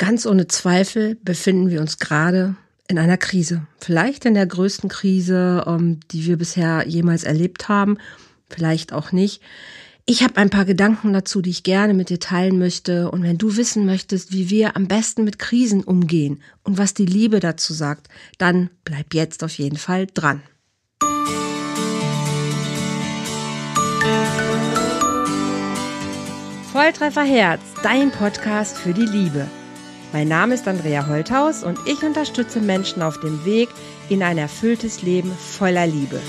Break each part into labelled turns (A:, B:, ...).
A: Ganz ohne Zweifel befinden wir uns gerade in einer Krise. Vielleicht in der größten Krise, ähm, die wir bisher jemals erlebt haben. Vielleicht auch nicht. Ich habe ein paar Gedanken dazu, die ich gerne mit dir teilen möchte. Und wenn du wissen möchtest, wie wir am besten mit Krisen umgehen und was die Liebe dazu sagt, dann bleib jetzt auf jeden Fall dran. Volltreffer Herz, dein Podcast für die Liebe. Mein Name ist Andrea Holthaus und ich unterstütze Menschen auf dem Weg in ein erfülltes Leben voller Liebe.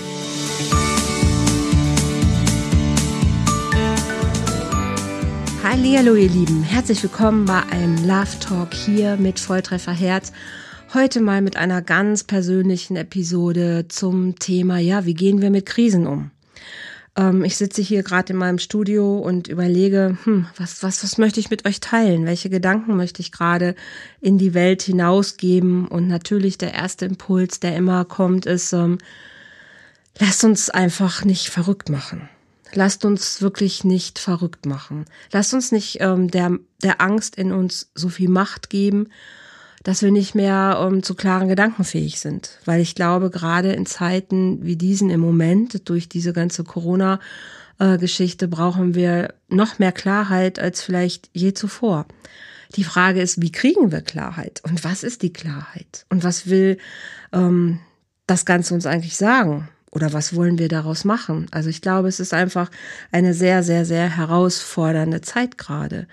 A: Hallo ihr Lieben, herzlich willkommen bei einem Love Talk hier mit Volltreffer Herz. Heute mal mit einer ganz persönlichen Episode zum Thema, ja, wie gehen wir mit Krisen um? Ähm, ich sitze hier gerade in meinem Studio und überlege, hm, was, was, was möchte ich mit euch teilen? Welche Gedanken möchte ich gerade in die Welt hinausgeben? Und natürlich der erste Impuls, der immer kommt, ist, ähm, lasst uns einfach nicht verrückt machen. Lasst uns wirklich nicht verrückt machen. Lasst uns nicht ähm, der, der Angst in uns so viel Macht geben dass wir nicht mehr um, ähm, zu klaren Gedanken fähig sind. Weil ich glaube, gerade in Zeiten wie diesen im Moment, durch diese ganze Corona-Geschichte, brauchen wir noch mehr Klarheit als vielleicht je zuvor. Die Frage ist, wie kriegen wir Klarheit? Und was ist die Klarheit? Und was will ähm, das Ganze uns eigentlich sagen? Oder was wollen wir daraus machen? Also ich glaube, es ist einfach eine sehr, sehr, sehr herausfordernde Zeit gerade.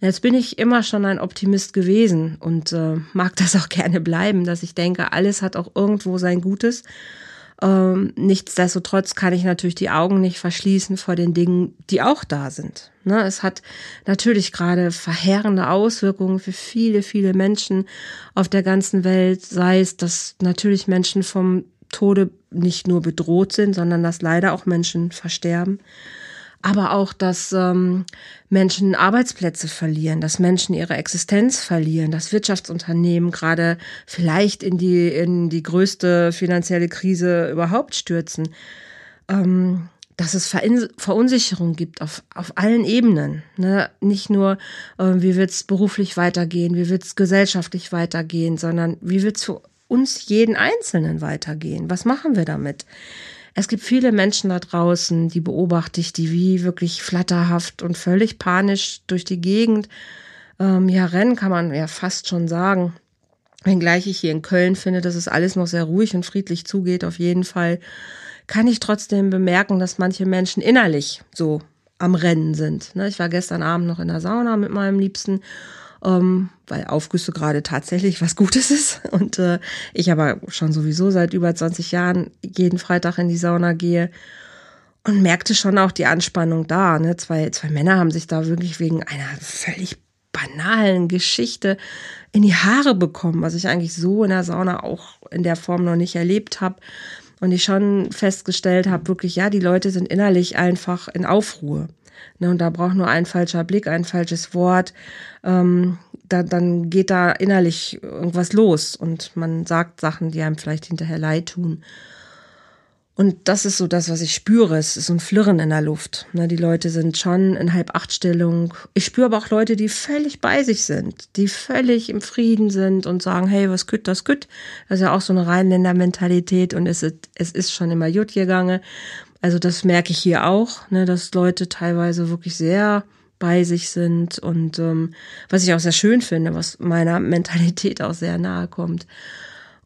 A: Jetzt bin ich immer schon ein Optimist gewesen und äh, mag das auch gerne bleiben, dass ich denke, alles hat auch irgendwo sein Gutes. Ähm, nichtsdestotrotz kann ich natürlich die Augen nicht verschließen vor den Dingen, die auch da sind. Ne, es hat natürlich gerade verheerende Auswirkungen für viele, viele Menschen auf der ganzen Welt, sei es, dass natürlich Menschen vom Tode nicht nur bedroht sind, sondern dass leider auch Menschen versterben aber auch, dass ähm, Menschen Arbeitsplätze verlieren, dass Menschen ihre Existenz verlieren, dass Wirtschaftsunternehmen gerade vielleicht in die, in die größte finanzielle Krise überhaupt stürzen. Ähm, dass es Verunsicherung gibt auf, auf allen Ebenen. Ne? Nicht nur, äh, wie wird es beruflich weitergehen, wie wird es gesellschaftlich weitergehen, sondern wie wird es für uns jeden Einzelnen weitergehen? Was machen wir damit? Es gibt viele Menschen da draußen, die beobachte ich, die wie wirklich flatterhaft und völlig panisch durch die Gegend ähm, ja rennen, kann man ja fast schon sagen. Wenngleich ich hier in Köln finde, dass es alles noch sehr ruhig und friedlich zugeht, auf jeden Fall, kann ich trotzdem bemerken, dass manche Menschen innerlich so am Rennen sind. Ne, ich war gestern Abend noch in der Sauna mit meinem Liebsten ähm, weil Aufgüsse gerade tatsächlich was Gutes ist. Und äh, ich aber schon sowieso seit über 20 Jahren jeden Freitag in die Sauna gehe und merkte schon auch die Anspannung da. Ne? Zwei, zwei Männer haben sich da wirklich wegen einer völlig banalen Geschichte in die Haare bekommen, was ich eigentlich so in der Sauna auch in der Form noch nicht erlebt habe. Und ich schon festgestellt habe, wirklich, ja, die Leute sind innerlich einfach in Aufruhr. Ne, und da braucht nur ein falscher Blick, ein falsches Wort. Ähm, da, dann geht da innerlich irgendwas los und man sagt Sachen, die einem vielleicht hinterher leid tun. Und das ist so das, was ich spüre. Es ist so ein Flirren in der Luft. Ne, die Leute sind schon in Halb-Acht-Stellung. Ich spüre aber auch Leute, die völlig bei sich sind, die völlig im Frieden sind und sagen, hey, was kütt, das kütt. Das ist ja auch so eine Rheinländer-Mentalität und es ist, es ist schon immer gut gegangen. Also das merke ich hier auch, ne, dass Leute teilweise wirklich sehr bei sich sind und ähm, was ich auch sehr schön finde, was meiner Mentalität auch sehr nahe kommt.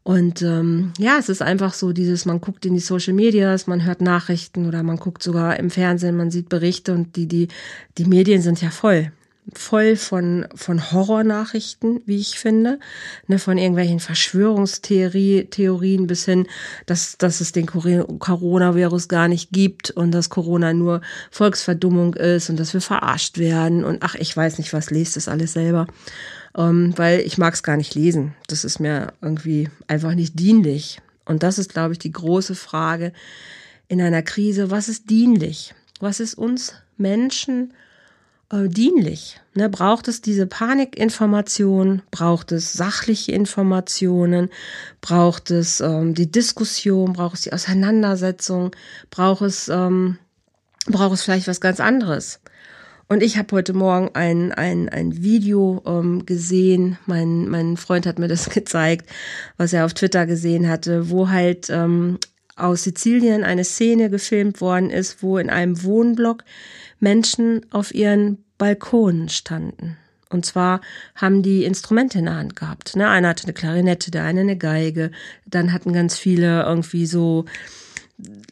A: Und ähm, ja, es ist einfach so dieses, man guckt in die Social Medias, man hört Nachrichten oder man guckt sogar im Fernsehen, man sieht Berichte und die, die, die Medien sind ja voll voll von, von Horrornachrichten, wie ich finde, ne, von irgendwelchen Verschwörungstheorien bis hin, dass, dass es den Coronavirus gar nicht gibt und dass Corona nur Volksverdummung ist und dass wir verarscht werden und ach, ich weiß nicht was, lest das alles selber, ähm, weil ich mag es gar nicht lesen. Das ist mir irgendwie einfach nicht dienlich. Und das ist, glaube ich, die große Frage in einer Krise. Was ist dienlich? Was ist uns Menschen äh, dienlich. Ne? Braucht es diese Panikinformation? Braucht es sachliche Informationen? Braucht es ähm, die Diskussion? Braucht es die Auseinandersetzung? Braucht es, ähm, braucht es vielleicht was ganz anderes? Und ich habe heute Morgen ein, ein, ein Video ähm, gesehen. Mein, mein Freund hat mir das gezeigt, was er auf Twitter gesehen hatte, wo halt ähm, aus Sizilien eine Szene gefilmt worden ist, wo in einem Wohnblock Menschen auf ihren Balkonen standen. Und zwar haben die Instrumente in der Hand gehabt. Ne? Einer hatte eine Klarinette, der eine eine Geige. Dann hatten ganz viele irgendwie so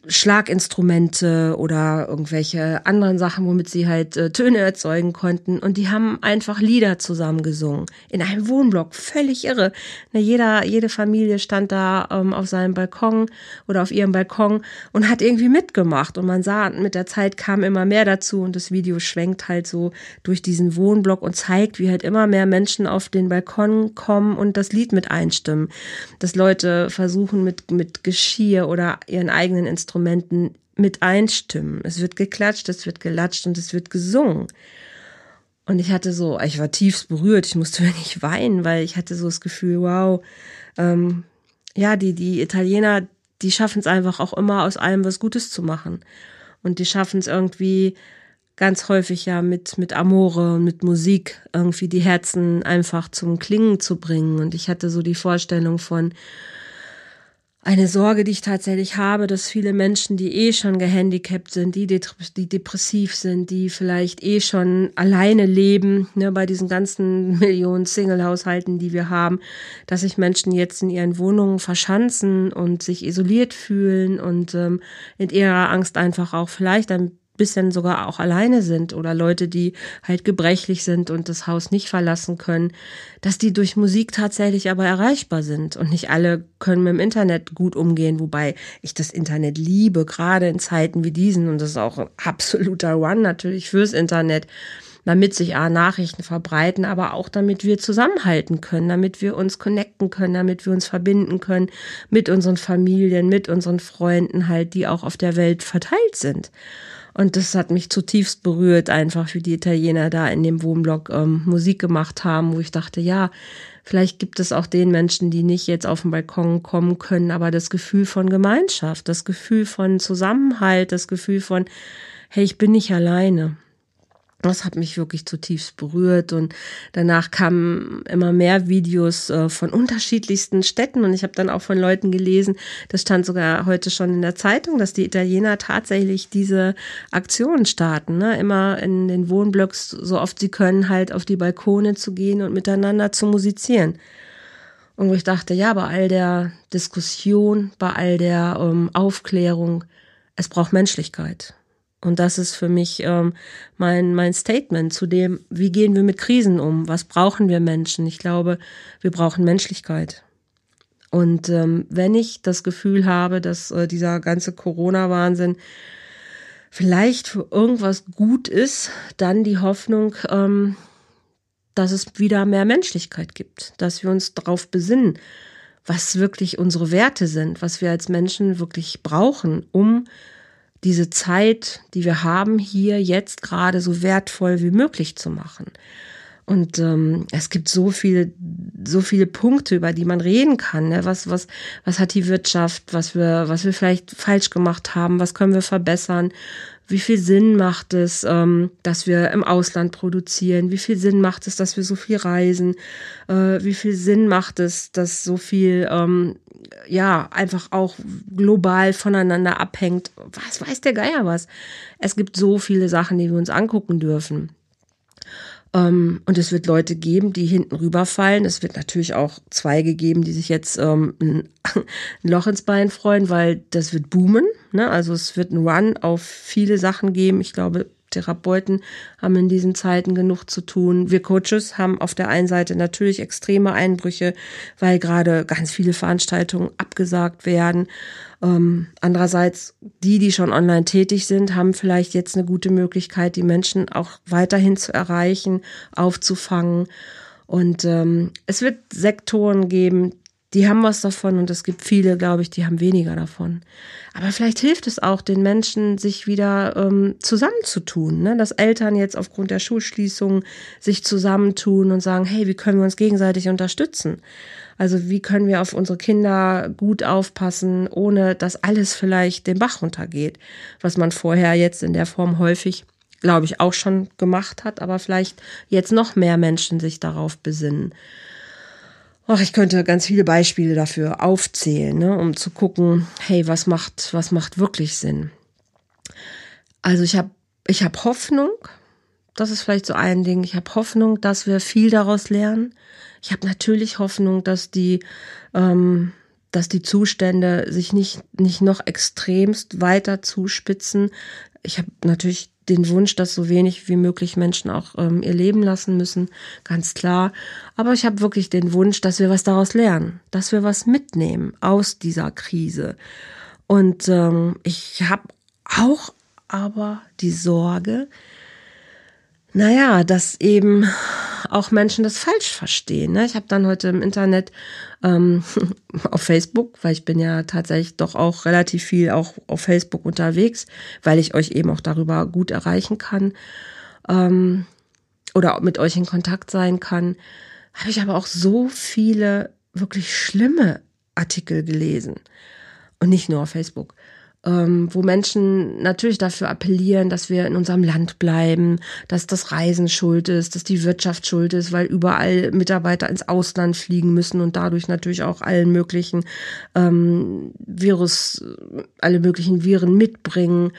A: Schlaginstrumente oder irgendwelche anderen Sachen, womit sie halt äh, Töne erzeugen konnten. Und die haben einfach Lieder zusammen gesungen. In einem Wohnblock. Völlig irre. Na, jeder, jede Familie stand da ähm, auf seinem Balkon oder auf ihrem Balkon und hat irgendwie mitgemacht. Und man sah, mit der Zeit kam immer mehr dazu und das Video schwenkt halt so durch diesen Wohnblock und zeigt, wie halt immer mehr Menschen auf den Balkon kommen und das Lied mit einstimmen. Dass Leute versuchen mit, mit Geschirr oder ihren eigenen eigenen Instrumenten mit einstimmen. Es wird geklatscht, es wird gelatscht und es wird gesungen. Und ich hatte so, ich war tiefst berührt, ich musste wirklich weinen, weil ich hatte so das Gefühl, wow, ähm, ja, die, die Italiener, die schaffen es einfach auch immer aus allem was Gutes zu machen. Und die schaffen es irgendwie ganz häufig ja mit, mit Amore und mit Musik irgendwie die Herzen einfach zum Klingen zu bringen. Und ich hatte so die Vorstellung von, eine Sorge, die ich tatsächlich habe, dass viele Menschen, die eh schon gehandicapt sind, die, die depressiv sind, die vielleicht eh schon alleine leben, ne, bei diesen ganzen Millionen Single-Haushalten, die wir haben, dass sich Menschen jetzt in ihren Wohnungen verschanzen und sich isoliert fühlen und ähm, in ihrer Angst einfach auch vielleicht ein bisschen sogar auch alleine sind oder Leute, die halt gebrechlich sind und das Haus nicht verlassen können, dass die durch Musik tatsächlich aber erreichbar sind. Und nicht alle können mit dem Internet gut umgehen, wobei ich das Internet liebe, gerade in Zeiten wie diesen. Und das ist auch ein absoluter One natürlich fürs Internet damit sich A, Nachrichten verbreiten, aber auch damit wir zusammenhalten können, damit wir uns connecten können, damit wir uns verbinden können mit unseren Familien, mit unseren Freunden halt, die auch auf der Welt verteilt sind. Und das hat mich zutiefst berührt, einfach wie die Italiener da in dem Wohnblock ähm, Musik gemacht haben, wo ich dachte, ja, vielleicht gibt es auch den Menschen, die nicht jetzt auf den Balkon kommen können, aber das Gefühl von Gemeinschaft, das Gefühl von Zusammenhalt, das Gefühl von, hey, ich bin nicht alleine. Das hat mich wirklich zutiefst berührt und danach kamen immer mehr Videos äh, von unterschiedlichsten Städten und ich habe dann auch von Leuten gelesen, das stand sogar heute schon in der Zeitung, dass die Italiener tatsächlich diese Aktionen starten, ne? immer in den Wohnblocks so oft sie können halt auf die Balkone zu gehen und miteinander zu musizieren. Und wo ich dachte, ja, bei all der Diskussion, bei all der ähm, Aufklärung, es braucht Menschlichkeit. Und das ist für mich ähm, mein, mein Statement zu dem, wie gehen wir mit Krisen um? Was brauchen wir Menschen? Ich glaube, wir brauchen Menschlichkeit. Und ähm, wenn ich das Gefühl habe, dass äh, dieser ganze Corona-Wahnsinn vielleicht für irgendwas gut ist, dann die Hoffnung, ähm, dass es wieder mehr Menschlichkeit gibt, dass wir uns darauf besinnen, was wirklich unsere Werte sind, was wir als Menschen wirklich brauchen, um diese Zeit, die wir haben, hier jetzt gerade so wertvoll wie möglich zu machen. Und ähm, es gibt so viele, so viele Punkte, über die man reden kann. Ne? Was, was, was hat die Wirtschaft, was wir, was wir vielleicht falsch gemacht haben, was können wir verbessern? Wie viel Sinn macht es, ähm, dass wir im Ausland produzieren? Wie viel Sinn macht es, dass wir so viel reisen? Äh, wie viel Sinn macht es, dass so viel ähm, ja, einfach auch global voneinander abhängt. Was weiß der Geier was? Es gibt so viele Sachen, die wir uns angucken dürfen. Ähm, und es wird Leute geben, die hinten rüberfallen. Es wird natürlich auch Zweige geben, die sich jetzt ähm, ein, Loch ins Bein freuen, weil das wird boomen. Ne? Also es wird ein Run auf viele Sachen geben. Ich glaube, Therapeuten haben in diesen Zeiten genug zu tun. Wir Coaches haben auf der einen Seite natürlich extreme Einbrüche, weil gerade ganz viele Veranstaltungen abgesagt werden. Ähm, andererseits, die, die schon online tätig sind, haben vielleicht jetzt eine gute Möglichkeit, die Menschen auch weiterhin zu erreichen, aufzufangen. Und ähm, es wird Sektoren geben, die haben was davon und es gibt viele, glaube ich, die haben weniger davon. Aber vielleicht hilft es auch den Menschen, sich wieder ähm, zusammenzutun, ne? dass Eltern jetzt aufgrund der Schulschließung sich zusammentun und sagen, hey, wie können wir uns gegenseitig unterstützen? Also wie können wir auf unsere Kinder gut aufpassen, ohne dass alles vielleicht den Bach runtergeht, was man vorher jetzt in der Form häufig glaube ich, auch schon gemacht hat, aber vielleicht jetzt noch mehr Menschen sich darauf besinnen. Ach, ich könnte ganz viele Beispiele dafür aufzählen, ne, um zu gucken, hey, was macht, was macht wirklich Sinn? Also ich habe ich hab Hoffnung, das ist vielleicht so ein Ding, ich habe Hoffnung, dass wir viel daraus lernen. Ich habe natürlich Hoffnung, dass die, ähm, dass die Zustände sich nicht, nicht noch extremst weiter zuspitzen. Ich habe natürlich den Wunsch, dass so wenig wie möglich Menschen auch ähm, ihr Leben lassen müssen, ganz klar. Aber ich habe wirklich den Wunsch, dass wir was daraus lernen, dass wir was mitnehmen aus dieser Krise. Und ähm, ich habe auch aber die Sorge, naja, dass eben auch Menschen das falsch verstehen. Ne? Ich habe dann heute im Internet ähm, auf Facebook, weil ich bin ja tatsächlich doch auch relativ viel auch auf Facebook unterwegs, weil ich euch eben auch darüber gut erreichen kann ähm, oder mit euch in Kontakt sein kann, habe ich aber auch so viele wirklich schlimme Artikel gelesen. Und nicht nur auf Facebook ähm, wo Menschen natürlich dafür appellieren, dass wir in unserem Land bleiben, dass das Reisen schuld ist, dass die Wirtschaft schuld ist, weil überall Mitarbeiter ins Ausland fliegen müssen und dadurch natürlich auch allen möglichen ähm, Virus, alle möglichen Viren mitbringen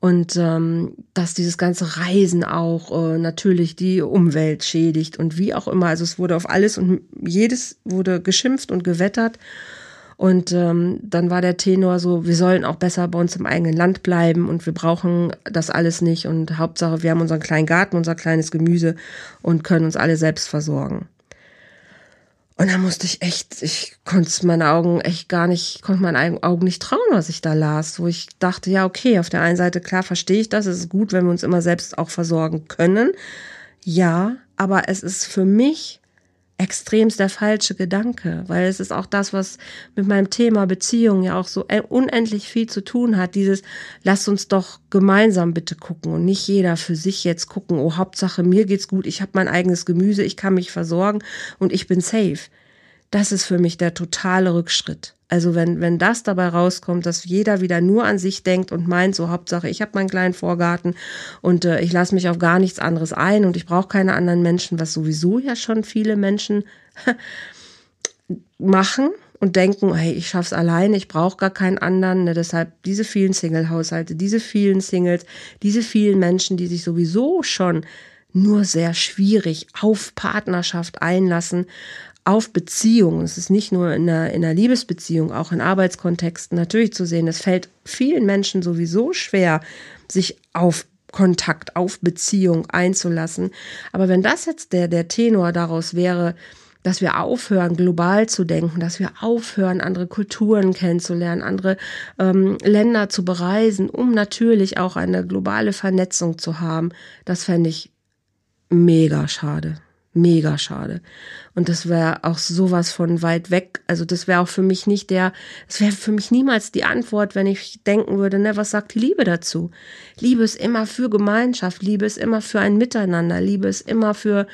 A: und ähm, dass dieses ganze Reisen auch äh, natürlich die Umwelt schädigt und wie auch immer. Also es wurde auf alles und jedes wurde geschimpft und gewettert. Und ähm, dann war der Tenor so, wir sollen auch besser bei uns im eigenen Land bleiben und wir brauchen das alles nicht. Und Hauptsache, wir haben unseren kleinen Garten, unser kleines Gemüse und können uns alle selbst versorgen. Und da musste ich echt, ich konnte meine Augen echt gar nicht, konnte meinen Augen nicht trauen, was ich da las, wo ich dachte, ja, okay, auf der einen Seite, klar, verstehe ich das, es ist gut, wenn wir uns immer selbst auch versorgen können. Ja, aber es ist für mich extremst der falsche Gedanke, weil es ist auch das, was mit meinem Thema Beziehung ja auch so unendlich viel zu tun hat. Dieses, lasst uns doch gemeinsam bitte gucken und nicht jeder für sich jetzt gucken, oh Hauptsache mir geht's gut, ich habe mein eigenes Gemüse, ich kann mich versorgen und ich bin safe. Das ist für mich der totale Rückschritt. Also wenn, wenn das dabei rauskommt, dass jeder wieder nur an sich denkt und meint, so Hauptsache, ich habe meinen kleinen Vorgarten und äh, ich lasse mich auf gar nichts anderes ein und ich brauche keine anderen Menschen, was sowieso ja schon viele Menschen machen und denken, hey, ich schaff's alleine, ich brauche gar keinen anderen. Ne? Deshalb diese vielen Single-Haushalte, diese vielen Singles, diese vielen Menschen, die sich sowieso schon nur sehr schwierig auf Partnerschaft einlassen auf Beziehungen. Es ist nicht nur in einer, in einer Liebesbeziehung, auch in Arbeitskontexten natürlich zu sehen. Es fällt vielen Menschen sowieso schwer, sich auf Kontakt, auf Beziehung einzulassen. Aber wenn das jetzt der, der Tenor daraus wäre, dass wir aufhören, global zu denken, dass wir aufhören, andere Kulturen kennenzulernen, andere ähm, Länder zu bereisen, um natürlich auch eine globale Vernetzung zu haben, das fände ich mega schade mega schade. Und das wäre auch sowas von weit weg. Also das wäre auch für mich nicht der, es wäre für mich niemals die Antwort, wenn ich denken würde, ne, was sagt die Liebe dazu? Liebe ist immer für Gemeinschaft, Liebe ist immer für ein Miteinander, Liebe ist immer für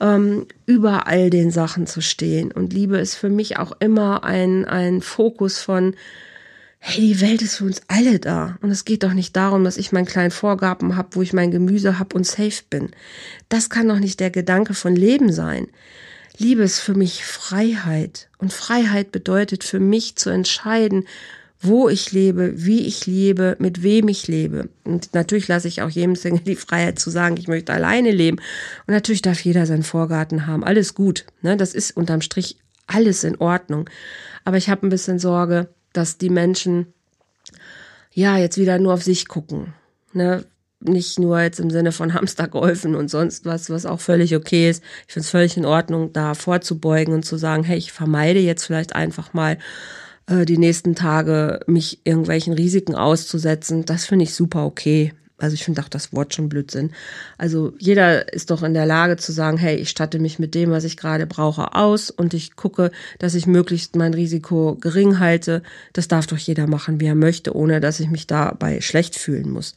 A: ähm, über all den Sachen zu stehen. Und Liebe ist für mich auch immer ein, ein Fokus von, hey, die Welt ist für uns alle da. Und es geht doch nicht darum, dass ich meinen kleinen Vorgaben habe, wo ich mein Gemüse habe und safe bin. Das kann doch nicht der Gedanke von Leben sein. Liebe ist für mich Freiheit. Und Freiheit bedeutet für mich zu entscheiden, wo ich lebe, wie ich lebe, mit wem ich lebe. Und natürlich lasse ich auch jedem Single die Freiheit zu sagen, ich möchte alleine leben. Und natürlich darf jeder seinen Vorgarten haben. Alles gut. Ne? Das ist unterm Strich alles in Ordnung. Aber ich habe ein bisschen Sorge, dass die Menschen ja jetzt wieder nur auf sich gucken. Ne? Nicht nur jetzt im Sinne von Hamstergolfen und sonst was, was auch völlig okay ist. Ich finde es völlig in Ordnung, da vorzubeugen und zu sagen, hey, ich vermeide jetzt vielleicht einfach mal äh, die nächsten Tage mich irgendwelchen Risiken auszusetzen. Das finde ich super okay. Also ich finde auch das Wort schon Blödsinn. Also jeder ist doch in der Lage zu sagen, hey, ich statte mich mit dem, was ich gerade brauche, aus und ich gucke, dass ich möglichst mein Risiko gering halte. Das darf doch jeder machen, wie er möchte, ohne dass ich mich dabei schlecht fühlen muss.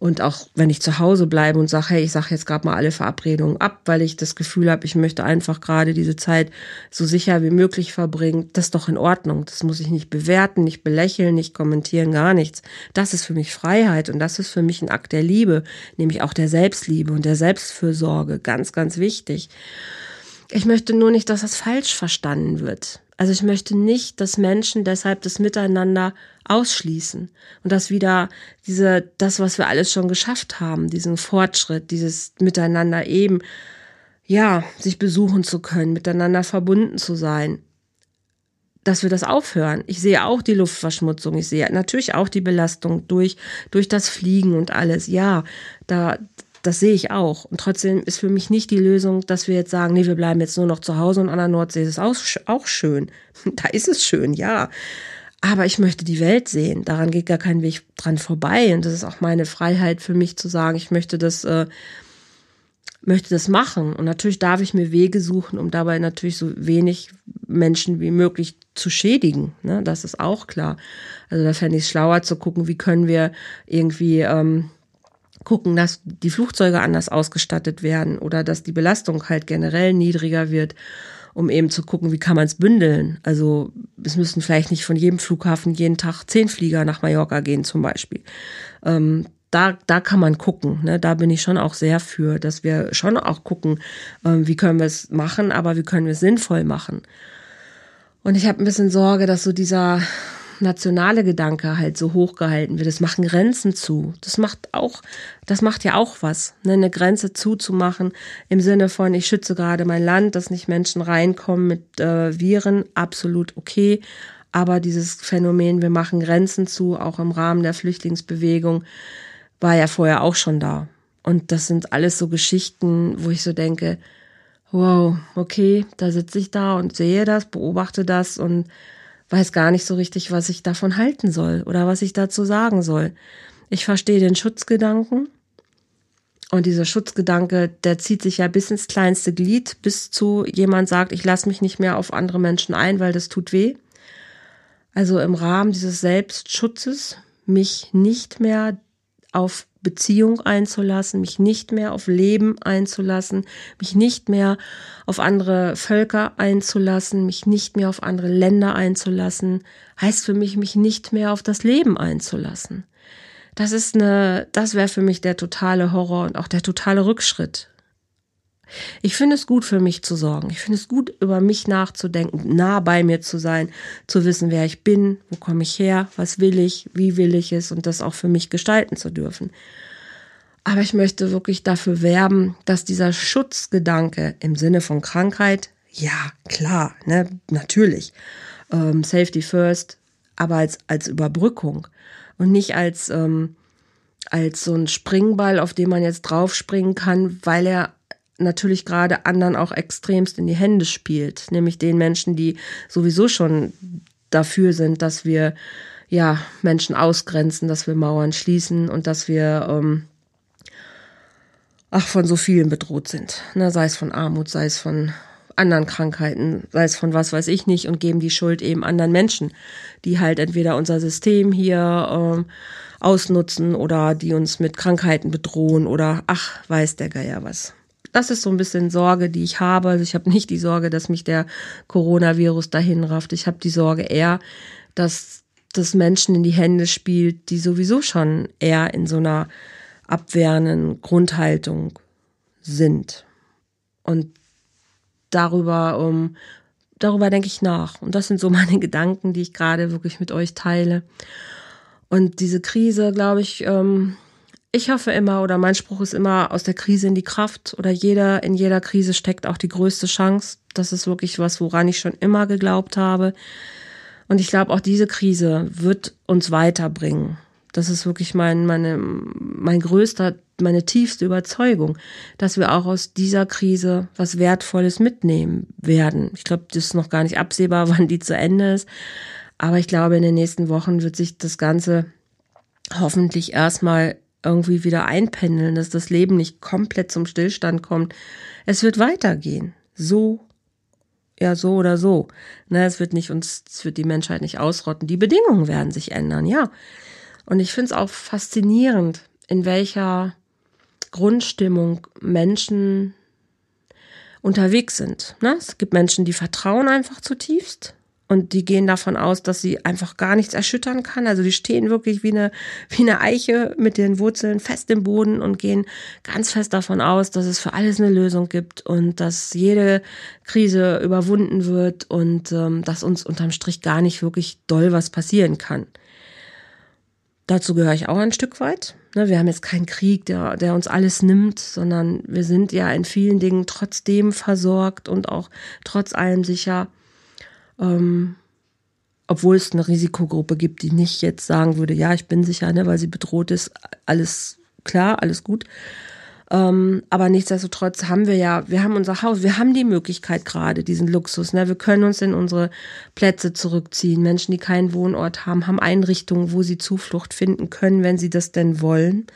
A: Und auch wenn ich zu Hause bleibe und sage, hey, ich sage jetzt gerade mal alle Verabredungen ab, weil ich das Gefühl habe, ich möchte einfach gerade diese Zeit so sicher wie möglich verbringen, das ist doch in Ordnung. Das muss ich nicht bewerten, nicht belächeln, nicht kommentieren, gar nichts. Das ist für mich Freiheit und das ist für mich ein Akt der Liebe, nämlich auch der Selbstliebe und der Selbstfürsorge. Ganz, ganz wichtig. Ich möchte nur nicht, dass das falsch verstanden wird. Also ich möchte nicht, dass Menschen deshalb das Miteinander ausschließen und dass wieder diese, das, was wir alles schon geschafft haben, diesen Fortschritt, dieses Miteinander eben, ja, sich besuchen zu können, miteinander verbunden zu sein, dass wir das aufhören. Ich sehe auch die Luftverschmutzung, ich sehe natürlich auch die Belastung durch, durch das Fliegen und alles. Ja, da, das sehe ich auch. Und trotzdem ist für mich nicht die Lösung, dass wir jetzt sagen, nee, wir bleiben jetzt nur noch zu Hause und an der Nordsee ist es auch, auch schön. Da ist es schön, ja. Aber ich möchte die Welt sehen. Daran geht gar kein Weg dran vorbei. Und das ist auch meine Freiheit für mich zu sagen, ich möchte das, äh, möchte das machen. Und natürlich darf ich mir Wege suchen, um dabei natürlich so wenig Menschen wie möglich zu schädigen. Ne? Das ist auch klar. Also da fände ich es schlauer zu gucken, wie können wir irgendwie ähm, gucken, dass die Flugzeuge anders ausgestattet werden oder dass die Belastung halt generell niedriger wird, um eben zu gucken, wie kann man es bündeln. Also es müssen vielleicht nicht von jedem Flughafen jeden Tag zehn Flieger nach Mallorca gehen zum Beispiel. Ähm, da, da kann man gucken. Ne? Da bin ich schon auch sehr für, dass wir schon auch gucken, ähm, wie können wir es machen, aber wie können wir es sinnvoll machen. Und ich habe ein bisschen Sorge, dass so dieser nationale Gedanke halt so hochgehalten wird. Das machen Grenzen zu. Das macht auch, das macht ja auch was, ne? eine Grenze zuzumachen im Sinne von, ich schütze gerade mein Land, dass nicht Menschen reinkommen mit äh, Viren, absolut okay. Aber dieses Phänomen, wir machen Grenzen zu, auch im Rahmen der Flüchtlingsbewegung, war ja vorher auch schon da. Und das sind alles so Geschichten, wo ich so denke, wow, okay, da sitze ich da und sehe das, beobachte das und weiß gar nicht so richtig, was ich davon halten soll oder was ich dazu sagen soll. Ich verstehe den Schutzgedanken. Und dieser Schutzgedanke, der zieht sich ja bis ins kleinste Glied, bis zu jemand sagt, ich lasse mich nicht mehr auf andere Menschen ein, weil das tut weh. Also im Rahmen dieses Selbstschutzes mich nicht mehr auf Beziehung einzulassen, mich nicht mehr auf Leben einzulassen, mich nicht mehr auf andere Völker einzulassen, mich nicht mehr auf andere Länder einzulassen, heißt für mich, mich nicht mehr auf das Leben einzulassen. Das ist eine, das wäre für mich der totale Horror und auch der totale Rückschritt. Ich finde es gut, für mich zu sorgen. Ich finde es gut, über mich nachzudenken, nah bei mir zu sein, zu wissen, wer ich bin, wo komme ich her, was will ich, wie will ich es und das auch für mich gestalten zu dürfen. Aber ich möchte wirklich dafür werben, dass dieser Schutzgedanke im Sinne von Krankheit, ja, klar, ne, natürlich, ähm, Safety First, aber als, als Überbrückung und nicht als, ähm, als so ein Springball, auf den man jetzt draufspringen kann, weil er natürlich gerade anderen auch extremst in die Hände spielt, nämlich den Menschen, die sowieso schon dafür sind, dass wir ja Menschen ausgrenzen, dass wir Mauern schließen und dass wir ähm, ach von so vielen bedroht sind, ne, sei es von Armut, sei es von anderen Krankheiten, sei es von was weiß ich nicht und geben die Schuld eben anderen Menschen, die halt entweder unser System hier ähm, ausnutzen oder die uns mit Krankheiten bedrohen oder ach weiß der Geier was das ist so ein bisschen Sorge, die ich habe. Also ich habe nicht die Sorge, dass mich der Coronavirus dahin rafft. Ich habe die Sorge eher, dass das Menschen in die Hände spielt, die sowieso schon eher in so einer abwehrenden Grundhaltung sind. Und darüber, um, darüber denke ich nach. Und das sind so meine Gedanken, die ich gerade wirklich mit euch teile. Und diese Krise, glaube ich, ähm, ich hoffe immer oder mein Spruch ist immer aus der Krise in die Kraft oder jeder in jeder Krise steckt auch die größte Chance. Das ist wirklich was, woran ich schon immer geglaubt habe. Und ich glaube, auch diese Krise wird uns weiterbringen. Das ist wirklich mein, meine, mein größter, meine tiefste Überzeugung, dass wir auch aus dieser Krise was Wertvolles mitnehmen werden. Ich glaube, das ist noch gar nicht absehbar, wann die zu Ende ist. Aber ich glaube, in den nächsten Wochen wird sich das Ganze hoffentlich erstmal irgendwie wieder einpendeln, dass das Leben nicht komplett zum Stillstand kommt. Es wird weitergehen. So, ja, so oder so. Ne, es wird nicht uns, es wird die Menschheit nicht ausrotten. Die Bedingungen werden sich ändern, ja. Und ich finde es auch faszinierend. in welcher Grundstimmung Menschen unterwegs sind. Ne? Es gibt Menschen, die vertrauen einfach zutiefst und die gehen davon aus, dass sie einfach gar nichts erschüttern kann. Also die stehen wirklich wie eine, wie eine Eiche mit den Wurzeln fest im Boden und gehen ganz fest davon aus, dass es für alles eine Lösung gibt und dass jede Krise überwunden wird und ähm, dass uns unterm Strich gar nicht wirklich doll was passieren kann. Dazu gehöre ich auch ein Stück weit. Ne, wir haben jetzt keinen Krieg, der, der uns alles nimmt, sondern wir sind ja in vielen Dingen trotzdem versorgt und auch trotz allem sicher. Ähm, obwohl es eine Risikogruppe gibt, die nicht jetzt sagen würde, ja, ich bin sicher, ne, weil sie bedroht ist, alles klar, alles gut. Ähm, aber nichtsdestotrotz haben wir ja, wir haben unser Haus, wir haben die Möglichkeit gerade, diesen Luxus. Ne? Wir können uns in unsere Plätze zurückziehen. Menschen, die keinen Wohnort haben, haben Einrichtungen, wo sie Zuflucht finden können, wenn sie das denn wollen.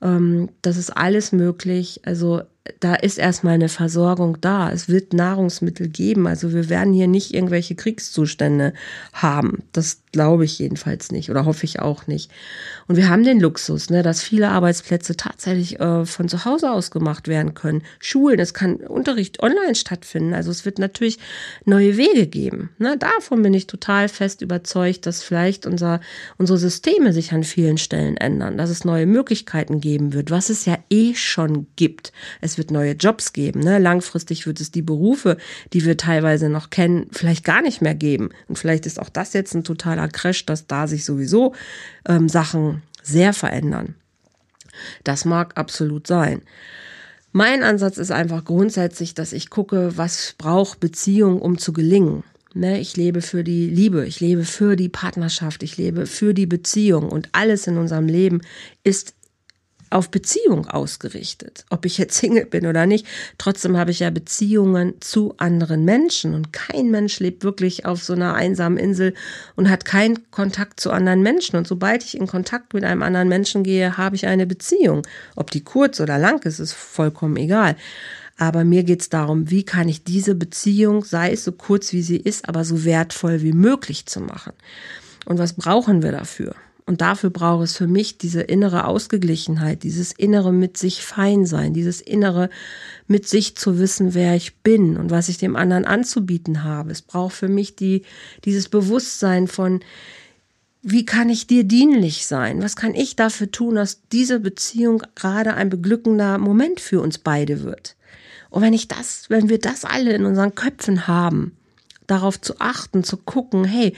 A: Ähm, das ist alles möglich. Also da ist erstmal eine Versorgung da. Es wird Nahrungsmittel geben. Also wir werden hier nicht irgendwelche Kriegszustände haben. Das glaube ich jedenfalls nicht oder hoffe ich auch nicht. Und wir haben den Luxus, ne, dass viele Arbeitsplätze tatsächlich äh, von zu Hause aus gemacht werden können. Schulen, es kann Unterricht online stattfinden. Also es wird natürlich neue Wege geben. Ne? Davon bin ich total fest überzeugt, dass vielleicht unser, unsere Systeme sich an vielen Stellen ändern, dass es neue Möglichkeiten geben wird, was es ja eh schon gibt. Es wird neue Jobs geben. Ne? Langfristig wird es die Berufe, die wir teilweise noch kennen, vielleicht gar nicht mehr geben. Und vielleicht ist auch das jetzt ein totaler Crash, dass da sich sowieso ähm, Sachen sehr verändern. Das mag absolut sein. Mein Ansatz ist einfach grundsätzlich, dass ich gucke, was braucht Beziehung, um zu gelingen. Ne, ich lebe für die Liebe, ich lebe für die Partnerschaft, ich lebe für die Beziehung und alles in unserem Leben ist auf Beziehung ausgerichtet. Ob ich jetzt Single bin oder nicht, trotzdem habe ich ja Beziehungen zu anderen Menschen und kein Mensch lebt wirklich auf so einer einsamen Insel und hat keinen Kontakt zu anderen Menschen. Und sobald ich in Kontakt mit einem anderen Menschen gehe, habe ich eine Beziehung. Ob die kurz oder lang ist, ist vollkommen egal. Aber mir geht es darum, wie kann ich diese Beziehung, sei es so kurz wie sie ist, aber so wertvoll wie möglich zu machen. Und was brauchen wir dafür? Und dafür braucht es für mich diese innere Ausgeglichenheit, dieses innere mit sich fein sein, dieses innere mit sich zu wissen, wer ich bin und was ich dem anderen anzubieten habe. Es braucht für mich die, dieses Bewusstsein von, wie kann ich dir dienlich sein? Was kann ich dafür tun, dass diese Beziehung gerade ein beglückender Moment für uns beide wird? Und wenn ich das, wenn wir das alle in unseren Köpfen haben, darauf zu achten, zu gucken, hey,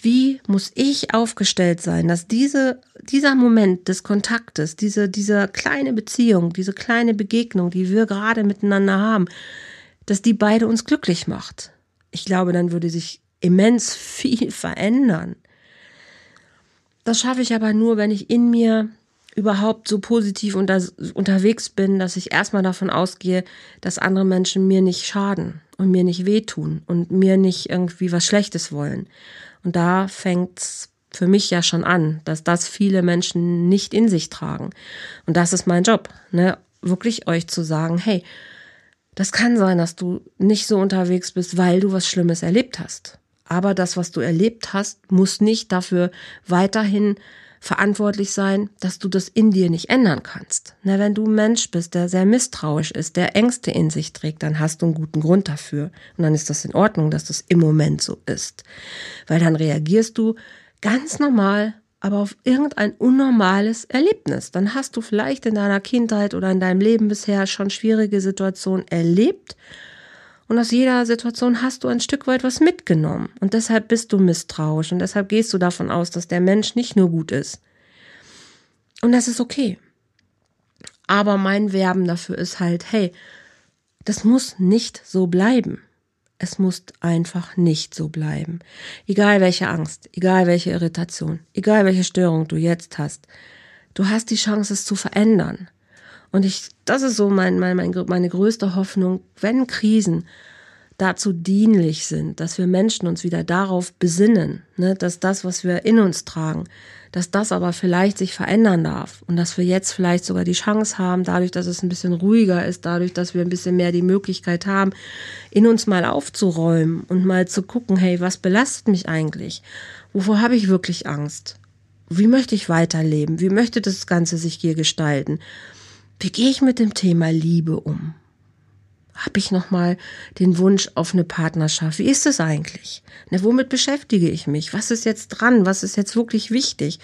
A: wie muss ich aufgestellt sein, dass diese, dieser Moment des Kontaktes, diese, diese kleine Beziehung, diese kleine Begegnung, die wir gerade miteinander haben, dass die beide uns glücklich macht. Ich glaube, dann würde sich immens viel verändern. Das schaffe ich aber nur, wenn ich in mir überhaupt so positiv unter, unterwegs bin, dass ich erstmal davon ausgehe, dass andere Menschen mir nicht schaden und mir nicht wehtun und mir nicht irgendwie was Schlechtes wollen. Und da fängt's für mich ja schon an, dass das viele Menschen nicht in sich tragen. Und das ist mein Job, ne? Wirklich euch zu sagen, hey, das kann sein, dass du nicht so unterwegs bist, weil du was Schlimmes erlebt hast. Aber das, was du erlebt hast, muss nicht dafür weiterhin verantwortlich sein, dass du das in dir nicht ändern kannst. Na, wenn du ein Mensch bist, der sehr misstrauisch ist, der Ängste in sich trägt, dann hast du einen guten Grund dafür. Und dann ist das in Ordnung, dass das im Moment so ist. Weil dann reagierst du ganz normal, aber auf irgendein unnormales Erlebnis. Dann hast du vielleicht in deiner Kindheit oder in deinem Leben bisher schon schwierige Situationen erlebt und aus jeder Situation hast du ein Stück weit was mitgenommen. Und deshalb bist du misstrauisch und deshalb gehst du davon aus, dass der Mensch nicht nur gut ist. Und das ist okay. Aber mein Werben dafür ist halt, hey, das muss nicht so bleiben. Es muss einfach nicht so bleiben. Egal welche Angst, egal welche Irritation, egal welche Störung du jetzt hast, du hast die Chance, es zu verändern. Und ich, das ist so mein, mein, mein, meine größte Hoffnung, wenn Krisen dazu dienlich sind, dass wir Menschen uns wieder darauf besinnen, ne, dass das, was wir in uns tragen, dass das aber vielleicht sich verändern darf und dass wir jetzt vielleicht sogar die Chance haben, dadurch, dass es ein bisschen ruhiger ist, dadurch, dass wir ein bisschen mehr die Möglichkeit haben, in uns mal aufzuräumen und mal zu gucken, hey, was belastet mich eigentlich? Wovor habe ich wirklich Angst? Wie möchte ich weiterleben? Wie möchte das Ganze sich hier gestalten? Wie gehe ich mit dem Thema Liebe um? Habe ich nochmal den Wunsch auf eine Partnerschaft? Wie ist es eigentlich? Ne, womit beschäftige ich mich? Was ist jetzt dran? Was ist jetzt wirklich wichtig?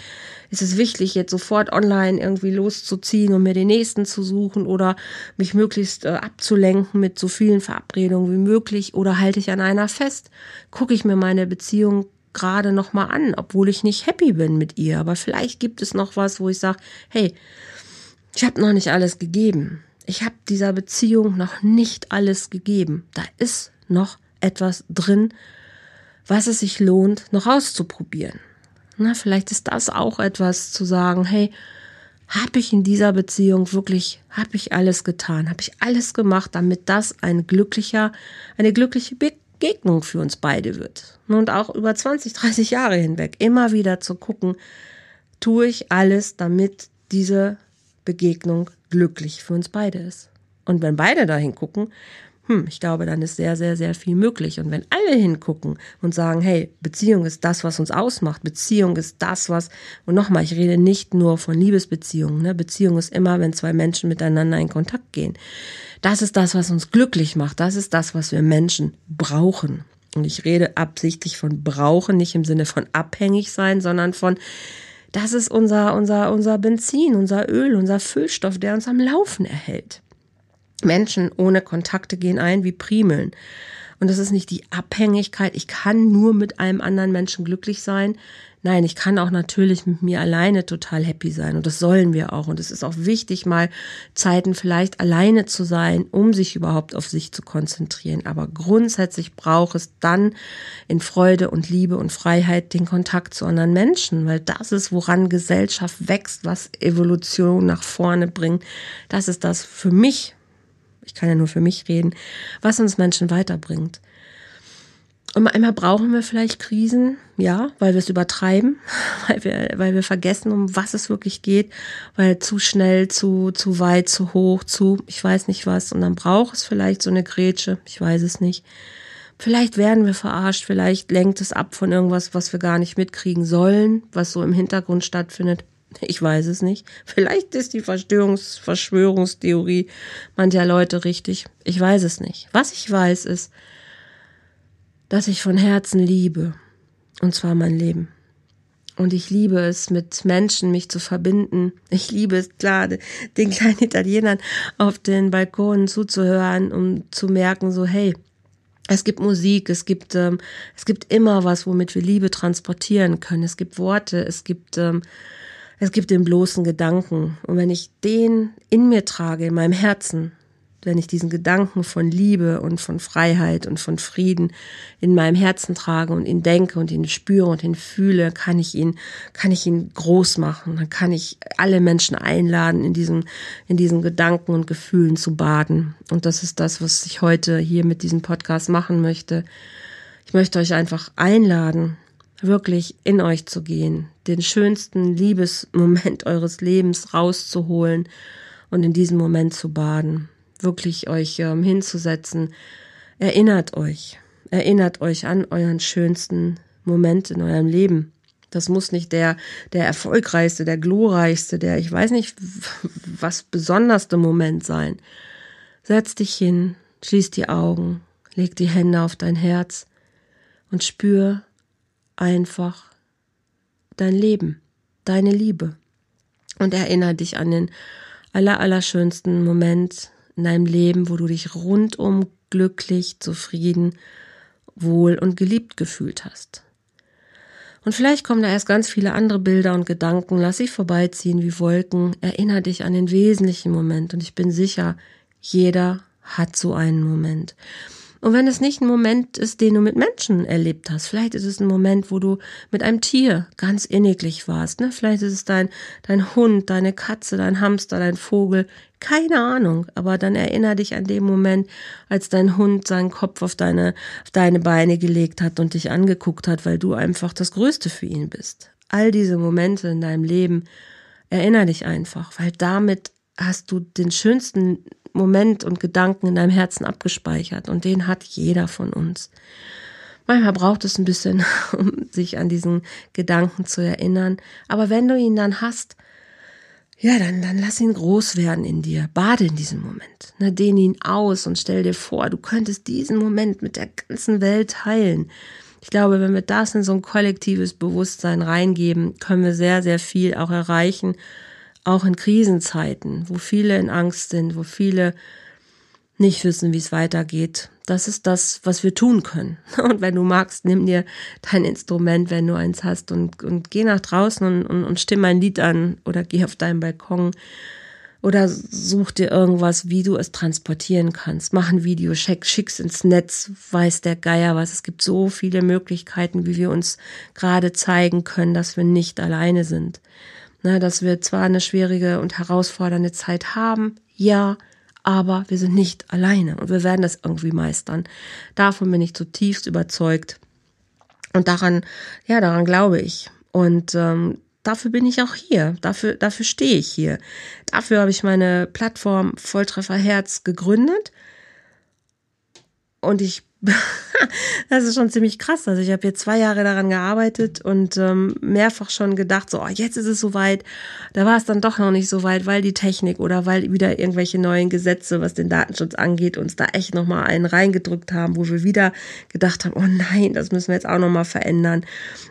A: Ist es wichtig, jetzt sofort online irgendwie loszuziehen und mir den nächsten zu suchen oder mich möglichst äh, abzulenken mit so vielen Verabredungen wie möglich? Oder halte ich an einer fest? Gucke ich mir meine Beziehung gerade nochmal an, obwohl ich nicht happy bin mit ihr. Aber vielleicht gibt es noch was, wo ich sage, hey, ich habe noch nicht alles gegeben ich habe dieser Beziehung noch nicht alles gegeben. Da ist noch etwas drin, was es sich lohnt, noch auszuprobieren. Na, vielleicht ist das auch etwas zu sagen, hey, habe ich in dieser Beziehung wirklich, habe ich alles getan, habe ich alles gemacht, damit das ein glücklicher, eine glückliche Begegnung für uns beide wird. Und auch über 20, 30 Jahre hinweg immer wieder zu gucken, tue ich alles, damit diese Begegnung glücklich für uns beide ist. Und wenn beide da hingucken, hm, ich glaube, dann ist sehr, sehr, sehr viel möglich. Und wenn alle hingucken und sagen, hey, Beziehung ist das, was uns ausmacht, Beziehung ist das, was, und nochmal, ich rede nicht nur von Liebesbeziehungen, ne? Beziehung ist immer, wenn zwei Menschen miteinander in Kontakt gehen. Das ist das, was uns glücklich macht. Das ist das, was wir Menschen brauchen. Und ich rede absichtlich von brauchen, nicht im Sinne von abhängig sein, sondern von das ist unser, unser, unser Benzin, unser Öl, unser Füllstoff, der uns am Laufen erhält. Menschen ohne Kontakte gehen ein wie Primeln. Und das ist nicht die Abhängigkeit, ich kann nur mit einem anderen Menschen glücklich sein. Nein, ich kann auch natürlich mit mir alleine total happy sein und das sollen wir auch. Und es ist auch wichtig, mal Zeiten vielleicht alleine zu sein, um sich überhaupt auf sich zu konzentrieren. Aber grundsätzlich braucht es dann in Freude und Liebe und Freiheit den Kontakt zu anderen Menschen, weil das ist, woran Gesellschaft wächst, was Evolution nach vorne bringt. Das ist das für mich, ich kann ja nur für mich reden, was uns Menschen weiterbringt. Und einmal brauchen wir vielleicht Krisen, ja, weil wir es übertreiben, weil wir, weil wir vergessen, um was es wirklich geht, weil zu schnell, zu, zu weit, zu hoch, zu, ich weiß nicht was. Und dann braucht es vielleicht so eine Grätsche, ich weiß es nicht. Vielleicht werden wir verarscht, vielleicht lenkt es ab von irgendwas, was wir gar nicht mitkriegen sollen, was so im Hintergrund stattfindet. Ich weiß es nicht. Vielleicht ist die Verschwörungs Verschwörungstheorie mancher Leute richtig. Ich weiß es nicht. Was ich weiß ist, dass ich von Herzen liebe. Und zwar mein Leben. Und ich liebe es, mit Menschen mich zu verbinden. Ich liebe es, klar, den kleinen Italienern auf den Balkonen zuzuhören, um zu merken, so, hey, es gibt Musik, es gibt, ähm, es gibt immer was, womit wir Liebe transportieren können. Es gibt Worte, es gibt, ähm, es gibt den bloßen Gedanken. Und wenn ich den in mir trage, in meinem Herzen, wenn ich diesen Gedanken von Liebe und von Freiheit und von Frieden in meinem Herzen trage und ihn denke und ihn spüre und ihn fühle, kann ich ihn, kann ich ihn groß machen. Dann kann ich alle Menschen einladen, in diesem, in diesen Gedanken und Gefühlen zu baden. Und das ist das, was ich heute hier mit diesem Podcast machen möchte. Ich möchte euch einfach einladen, wirklich in euch zu gehen, den schönsten Liebesmoment eures Lebens rauszuholen und in diesem Moment zu baden wirklich euch ähm, hinzusetzen. Erinnert euch, erinnert euch an euren schönsten Moment in eurem Leben. Das muss nicht der, der erfolgreichste, der glorreichste, der, ich weiß nicht, was besonderste Moment sein. Setz dich hin, schließ die Augen, leg die Hände auf dein Herz und spür einfach dein Leben, deine Liebe. Und erinnere dich an den aller, allerschönsten Moment in deinem Leben, wo du dich rundum glücklich, zufrieden, wohl und geliebt gefühlt hast. Und vielleicht kommen da erst ganz viele andere Bilder und Gedanken, lass sie vorbeiziehen wie Wolken, erinnere dich an den wesentlichen Moment und ich bin sicher, jeder hat so einen Moment. Und wenn es nicht ein Moment ist, den du mit Menschen erlebt hast, vielleicht ist es ein Moment, wo du mit einem Tier ganz inniglich warst, ne? Vielleicht ist es dein, dein Hund, deine Katze, dein Hamster, dein Vogel, keine Ahnung. Aber dann erinnere dich an den Moment, als dein Hund seinen Kopf auf deine, auf deine Beine gelegt hat und dich angeguckt hat, weil du einfach das Größte für ihn bist. All diese Momente in deinem Leben, erinnere dich einfach, weil damit hast du den schönsten Moment und Gedanken in deinem Herzen abgespeichert und den hat jeder von uns. Manchmal braucht es ein bisschen, um sich an diesen Gedanken zu erinnern. Aber wenn du ihn dann hast, ja, dann, dann lass ihn groß werden in dir. Bade in diesem Moment. Na, dehn ihn aus und stell dir vor, du könntest diesen Moment mit der ganzen Welt teilen. Ich glaube, wenn wir das in so ein kollektives Bewusstsein reingeben, können wir sehr, sehr viel auch erreichen. Auch in Krisenzeiten, wo viele in Angst sind, wo viele nicht wissen, wie es weitergeht. Das ist das, was wir tun können. Und wenn du magst, nimm dir dein Instrument, wenn du eins hast, und, und geh nach draußen und, und, und stimm ein Lied an oder geh auf deinen Balkon oder such dir irgendwas, wie du es transportieren kannst. Mach ein Video, schick, schick's ins Netz, weiß der Geier was. Es gibt so viele Möglichkeiten, wie wir uns gerade zeigen können, dass wir nicht alleine sind. Na, dass wir zwar eine schwierige und herausfordernde Zeit haben, ja, aber wir sind nicht alleine und wir werden das irgendwie meistern. Davon bin ich zutiefst überzeugt. Und daran, ja, daran glaube ich. Und ähm, dafür bin ich auch hier. Dafür, dafür stehe ich hier. Dafür habe ich meine Plattform Volltreffer Herz gegründet. Und ich das ist schon ziemlich krass. Also ich habe jetzt zwei Jahre daran gearbeitet und ähm, mehrfach schon gedacht, so, oh, jetzt ist es soweit. Da war es dann doch noch nicht so weit, weil die Technik oder weil wieder irgendwelche neuen Gesetze, was den Datenschutz angeht, uns da echt nochmal einen reingedrückt haben, wo wir wieder gedacht haben, oh nein, das müssen wir jetzt auch nochmal verändern.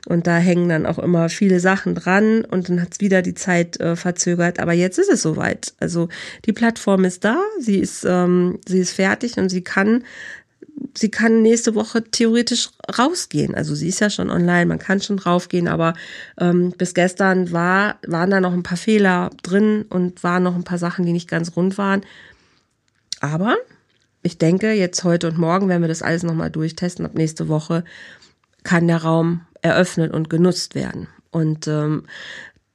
A: Und da hängen dann auch immer viele Sachen dran und dann hat es wieder die Zeit äh, verzögert. Aber jetzt ist es soweit. Also die Plattform ist da, sie ist, ähm, sie ist fertig und sie kann sie kann nächste Woche theoretisch rausgehen. Also sie ist ja schon online, man kann schon draufgehen, aber ähm, bis gestern war, waren da noch ein paar Fehler drin und waren noch ein paar Sachen, die nicht ganz rund waren. Aber ich denke, jetzt heute und morgen werden wir das alles nochmal durchtesten. Ab nächste Woche kann der Raum eröffnet und genutzt werden. Und ähm,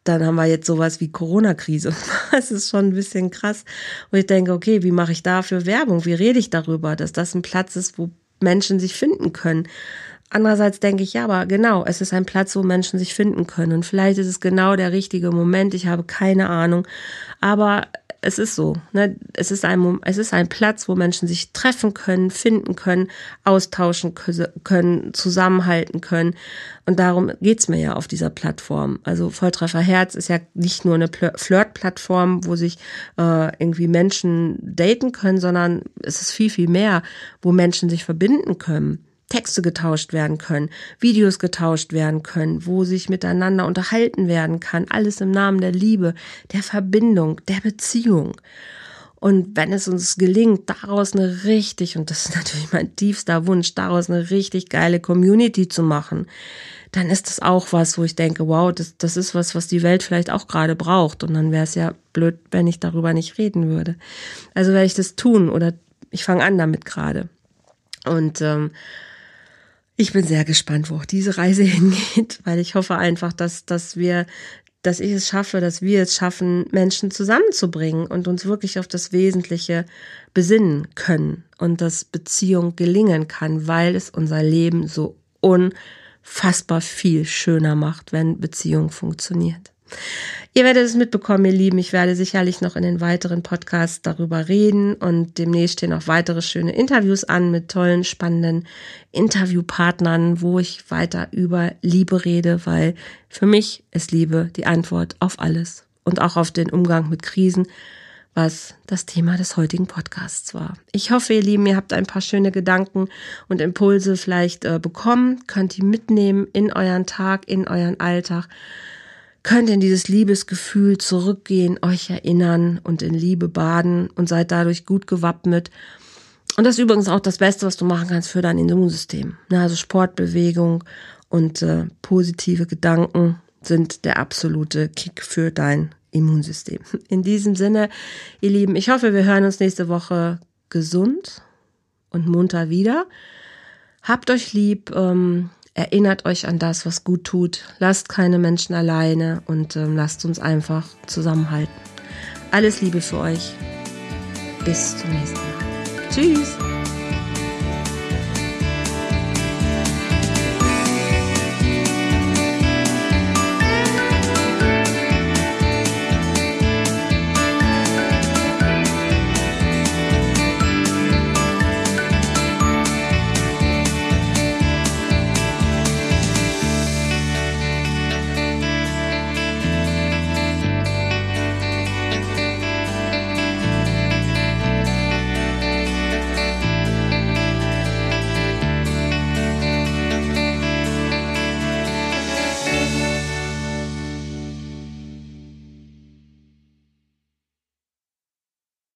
A: dann haben wir jetzt sowas wie Corona-Krise. Das ist schon ein bisschen krass. Und ich denke, okay, wie mache ich dafür Werbung? Wie rede ich darüber, dass das ein Platz ist, wo Menschen sich finden können? Andererseits denke ich, ja, aber genau, es ist ein Platz, wo Menschen sich finden können. Und vielleicht ist es genau der richtige Moment. Ich habe keine Ahnung. Aber es ist so. Ne? Es, ist ein, es ist ein Platz, wo Menschen sich treffen können, finden können, austauschen können, zusammenhalten können. Und darum geht's mir ja auf dieser Plattform. Also Volltreffer Herz ist ja nicht nur eine Flirt-Plattform, wo sich äh, irgendwie Menschen daten können, sondern es ist viel, viel mehr, wo Menschen sich verbinden können. Texte getauscht werden können, Videos getauscht werden können, wo sich miteinander unterhalten werden kann. Alles im Namen der Liebe, der Verbindung, der Beziehung. Und wenn es uns gelingt, daraus eine richtig, und das ist natürlich mein tiefster Wunsch, daraus eine richtig geile Community zu machen, dann ist das auch was, wo ich denke, wow, das, das ist was, was die Welt vielleicht auch gerade braucht. Und dann wäre es ja blöd, wenn ich darüber nicht reden würde. Also werde ich das tun oder ich fange an damit gerade. Und ähm, ich bin sehr gespannt, wo auch diese Reise hingeht, weil ich hoffe einfach, dass, dass wir, dass ich es schaffe, dass wir es schaffen, Menschen zusammenzubringen und uns wirklich auf das Wesentliche besinnen können und dass Beziehung gelingen kann, weil es unser Leben so unfassbar viel schöner macht, wenn Beziehung funktioniert. Ihr werdet es mitbekommen, ihr Lieben. Ich werde sicherlich noch in den weiteren Podcasts darüber reden und demnächst stehen auch weitere schöne Interviews an mit tollen, spannenden Interviewpartnern, wo ich weiter über Liebe rede, weil für mich ist Liebe die Antwort auf alles und auch auf den Umgang mit Krisen, was das Thema des heutigen Podcasts war. Ich hoffe, ihr Lieben, ihr habt ein paar schöne Gedanken und Impulse vielleicht äh, bekommen, könnt ihr mitnehmen in euren Tag, in euren Alltag könnt in dieses Liebesgefühl zurückgehen, euch erinnern und in Liebe baden und seid dadurch gut gewappnet. Und das ist übrigens auch das Beste, was du machen kannst für dein Immunsystem. Also Sportbewegung und äh, positive Gedanken sind der absolute Kick für dein Immunsystem. In diesem Sinne, ihr Lieben, ich hoffe, wir hören uns nächste Woche gesund und munter wieder. Habt euch lieb, ähm, Erinnert euch an das, was gut tut. Lasst keine Menschen alleine und ähm, lasst uns einfach zusammenhalten. Alles Liebe für euch. Bis zum nächsten Mal. Tschüss.